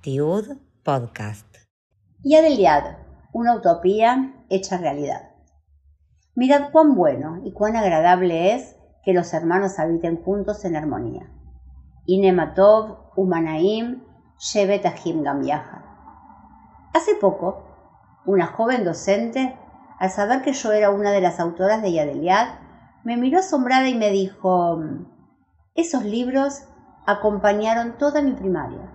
Tiud Podcast. Una utopía hecha realidad. Mirad cuán bueno y cuán agradable es que los hermanos habiten juntos en armonía. Inematov, Umanaim, Shevet Ahim Hace poco, una joven docente, al saber que yo era una de las autoras de Yadeliad, me miró asombrada y me dijo, esos libros acompañaron toda mi primaria.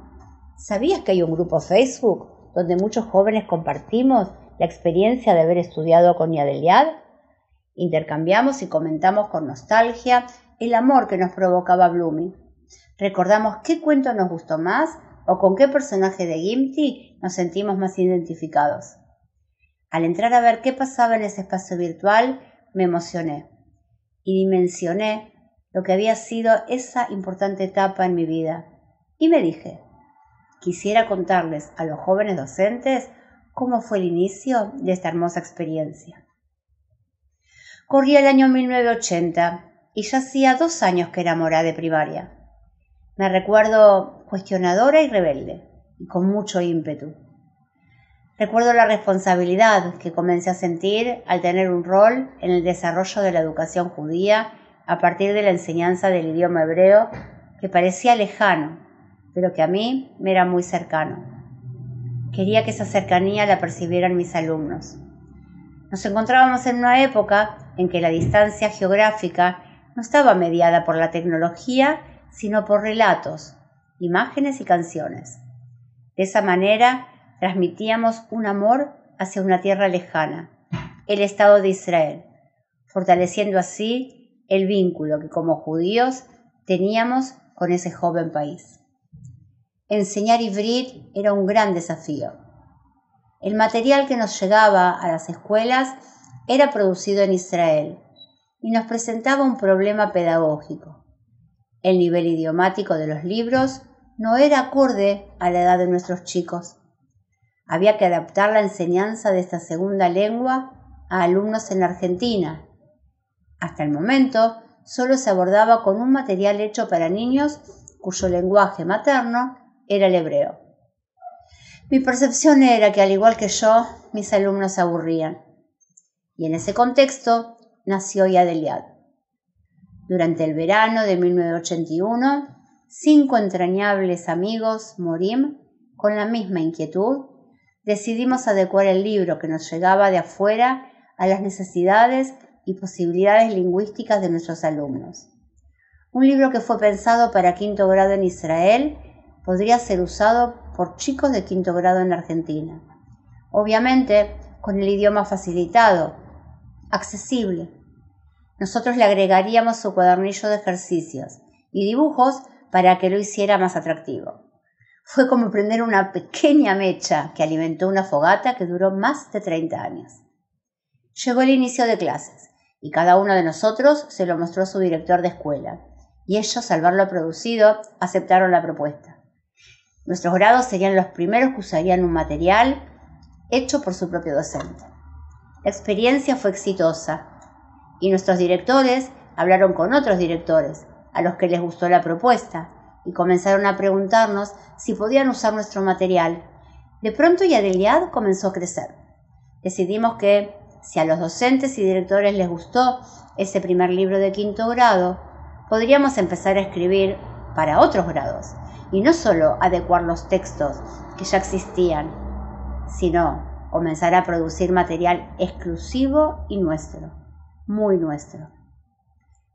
¿Sabías que hay un grupo Facebook donde muchos jóvenes compartimos la experiencia de haber estudiado con Yadeliad? Intercambiamos y comentamos con nostalgia el amor que nos provocaba Bloomy. Recordamos qué cuento nos gustó más o con qué personaje de Gimti nos sentimos más identificados. Al entrar a ver qué pasaba en ese espacio virtual, me emocioné y dimensioné lo que había sido esa importante etapa en mi vida. Y me dije, quisiera contarles a los jóvenes docentes cómo fue el inicio de esta hermosa experiencia. Corría el año 1980 y ya hacía dos años que era morada de primaria. Me recuerdo cuestionadora y rebelde, y con mucho ímpetu. Recuerdo la responsabilidad que comencé a sentir al tener un rol en el desarrollo de la educación judía a partir de la enseñanza del idioma hebreo que parecía lejano, pero que a mí me era muy cercano. Quería que esa cercanía la percibieran mis alumnos. Nos encontrábamos en una época en que la distancia geográfica no estaba mediada por la tecnología, sino por relatos, imágenes y canciones. De esa manera transmitíamos un amor hacia una tierra lejana, el Estado de Israel, fortaleciendo así el vínculo que como judíos teníamos con ese joven país. Enseñar Ivrit era un gran desafío. El material que nos llegaba a las escuelas era producido en Israel y nos presentaba un problema pedagógico. El nivel idiomático de los libros no era acorde a la edad de nuestros chicos. Había que adaptar la enseñanza de esta segunda lengua a alumnos en Argentina. Hasta el momento solo se abordaba con un material hecho para niños cuyo lenguaje materno era el hebreo. Mi percepción era que al igual que yo, mis alumnos aburrían. Y en ese contexto nació Yadeliad. Durante el verano de 1981, cinco entrañables amigos, Morim, con la misma inquietud, decidimos adecuar el libro que nos llegaba de afuera a las necesidades y posibilidades lingüísticas de nuestros alumnos. Un libro que fue pensado para quinto grado en Israel podría ser usado por chicos de quinto grado en Argentina. Obviamente, con el idioma facilitado, accesible. Nosotros le agregaríamos su cuadernillo de ejercicios y dibujos para que lo hiciera más atractivo. Fue como prender una pequeña mecha que alimentó una fogata que duró más de 30 años. Llegó el inicio de clases y cada uno de nosotros se lo mostró a su director de escuela, y ellos, al verlo producido, aceptaron la propuesta. Nuestros grados serían los primeros que usarían un material hecho por su propio docente. La experiencia fue exitosa y nuestros directores hablaron con otros directores a los que les gustó la propuesta y comenzaron a preguntarnos si podían usar nuestro material. De pronto Yadeliad comenzó a crecer. Decidimos que si a los docentes y directores les gustó ese primer libro de quinto grado, podríamos empezar a escribir para otros grados y no solo adecuar los textos que ya existían, sino comenzar a producir material exclusivo y nuestro, muy nuestro.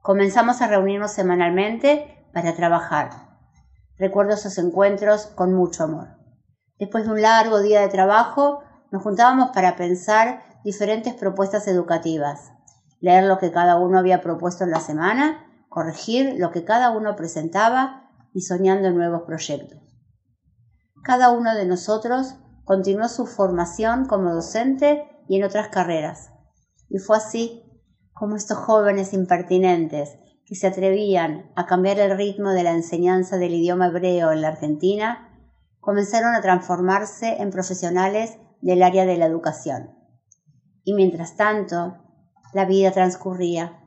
Comenzamos a reunirnos semanalmente para trabajar. Recuerdo esos encuentros con mucho amor. Después de un largo día de trabajo, nos juntábamos para pensar diferentes propuestas educativas, leer lo que cada uno había propuesto en la semana, corregir lo que cada uno presentaba y soñando nuevos proyectos. Cada uno de nosotros continuó su formación como docente y en otras carreras. Y fue así como estos jóvenes impertinentes que se atrevían a cambiar el ritmo de la enseñanza del idioma hebreo en la Argentina comenzaron a transformarse en profesionales del área de la educación. Y mientras tanto, la vida transcurría.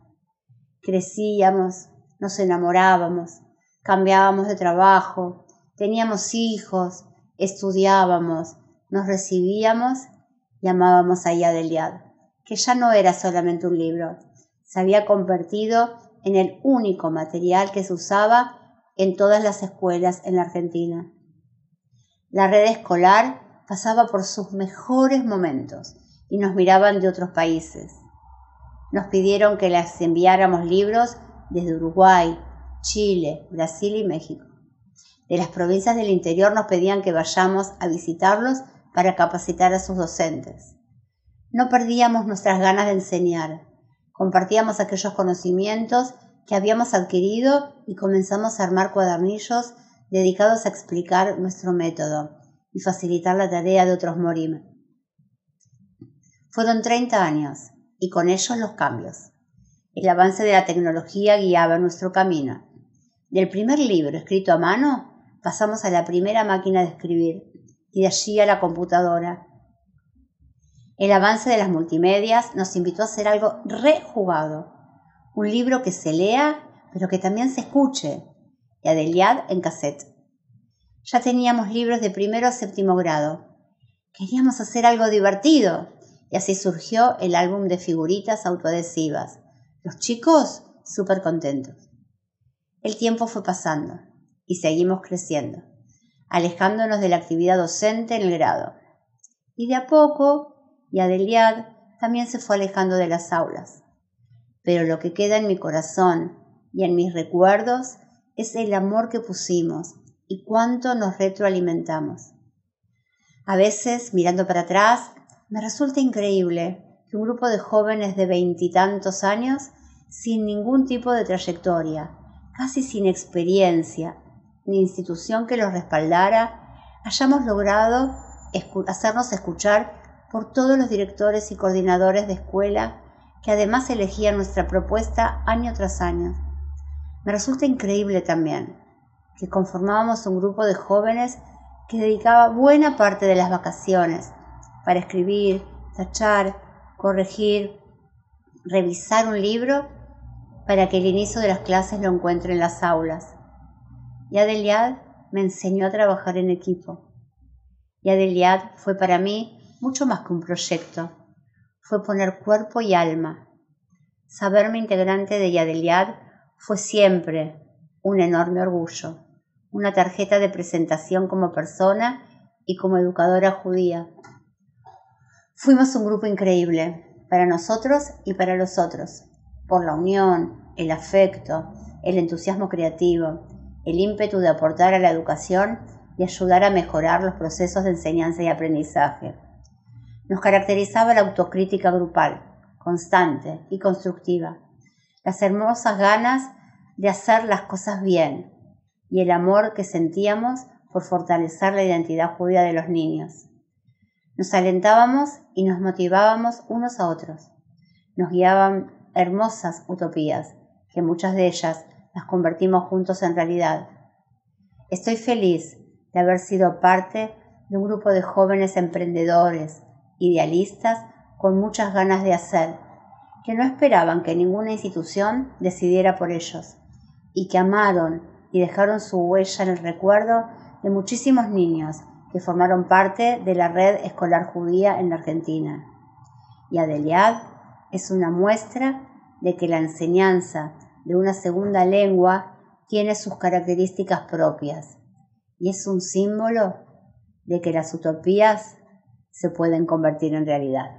Crecíamos, nos enamorábamos, cambiábamos de trabajo, teníamos hijos, estudiábamos, nos recibíamos y amábamos a Yadeliad, que ya no era solamente un libro, se había convertido en el único material que se usaba en todas las escuelas en la Argentina. La red escolar pasaba por sus mejores momentos y nos miraban de otros países. Nos pidieron que les enviáramos libros desde Uruguay, Chile, Brasil y México. De las provincias del interior nos pedían que vayamos a visitarlos para capacitar a sus docentes. No perdíamos nuestras ganas de enseñar. Compartíamos aquellos conocimientos que habíamos adquirido y comenzamos a armar cuadernillos dedicados a explicar nuestro método y facilitar la tarea de otros morim. Fueron 30 años y con ellos los cambios. El avance de la tecnología guiaba nuestro camino. Del primer libro escrito a mano pasamos a la primera máquina de escribir y de allí a la computadora. El avance de las multimedias nos invitó a hacer algo rejugado, un libro que se lea pero que también se escuche, y Adeliad en cassette. Ya teníamos libros de primero a séptimo grado. Queríamos hacer algo divertido, y así surgió el álbum de figuritas autoadhesivas. Los chicos súper contentos. El tiempo fue pasando y seguimos creciendo, alejándonos de la actividad docente en el grado. Y de a poco, y Adeliad también se fue alejando de las aulas. Pero lo que queda en mi corazón y en mis recuerdos es el amor que pusimos y cuánto nos retroalimentamos. A veces, mirando para atrás, me resulta increíble que un grupo de jóvenes de veintitantos años, sin ningún tipo de trayectoria, casi sin experiencia, ni institución que los respaldara, hayamos logrado hacernos escuchar por todos los directores y coordinadores de escuela que además elegían nuestra propuesta año tras año. Me resulta increíble también que conformábamos un grupo de jóvenes que dedicaba buena parte de las vacaciones para escribir, tachar, corregir, revisar un libro para que el inicio de las clases lo encuentre en las aulas. Y Adeliad me enseñó a trabajar en equipo. Y Adeliad fue para mí mucho más que un proyecto. Fue poner cuerpo y alma. Saberme integrante de Yadeliad fue siempre un enorme orgullo, una tarjeta de presentación como persona y como educadora judía. Fuimos un grupo increíble, para nosotros y para los otros, por la unión, el afecto, el entusiasmo creativo, el ímpetu de aportar a la educación y ayudar a mejorar los procesos de enseñanza y aprendizaje. Nos caracterizaba la autocrítica grupal, constante y constructiva, las hermosas ganas de hacer las cosas bien y el amor que sentíamos por fortalecer la identidad judía de los niños. Nos alentábamos y nos motivábamos unos a otros. Nos guiaban hermosas utopías, que muchas de ellas las convertimos juntos en realidad. Estoy feliz de haber sido parte de un grupo de jóvenes emprendedores, idealistas, con muchas ganas de hacer, que no esperaban que ninguna institución decidiera por ellos, y que amaron y dejaron su huella en el recuerdo de muchísimos niños que formaron parte de la red escolar judía en la Argentina. Y Adeliad es una muestra de que la enseñanza de una segunda lengua tiene sus características propias y es un símbolo de que las utopías se pueden convertir en realidad.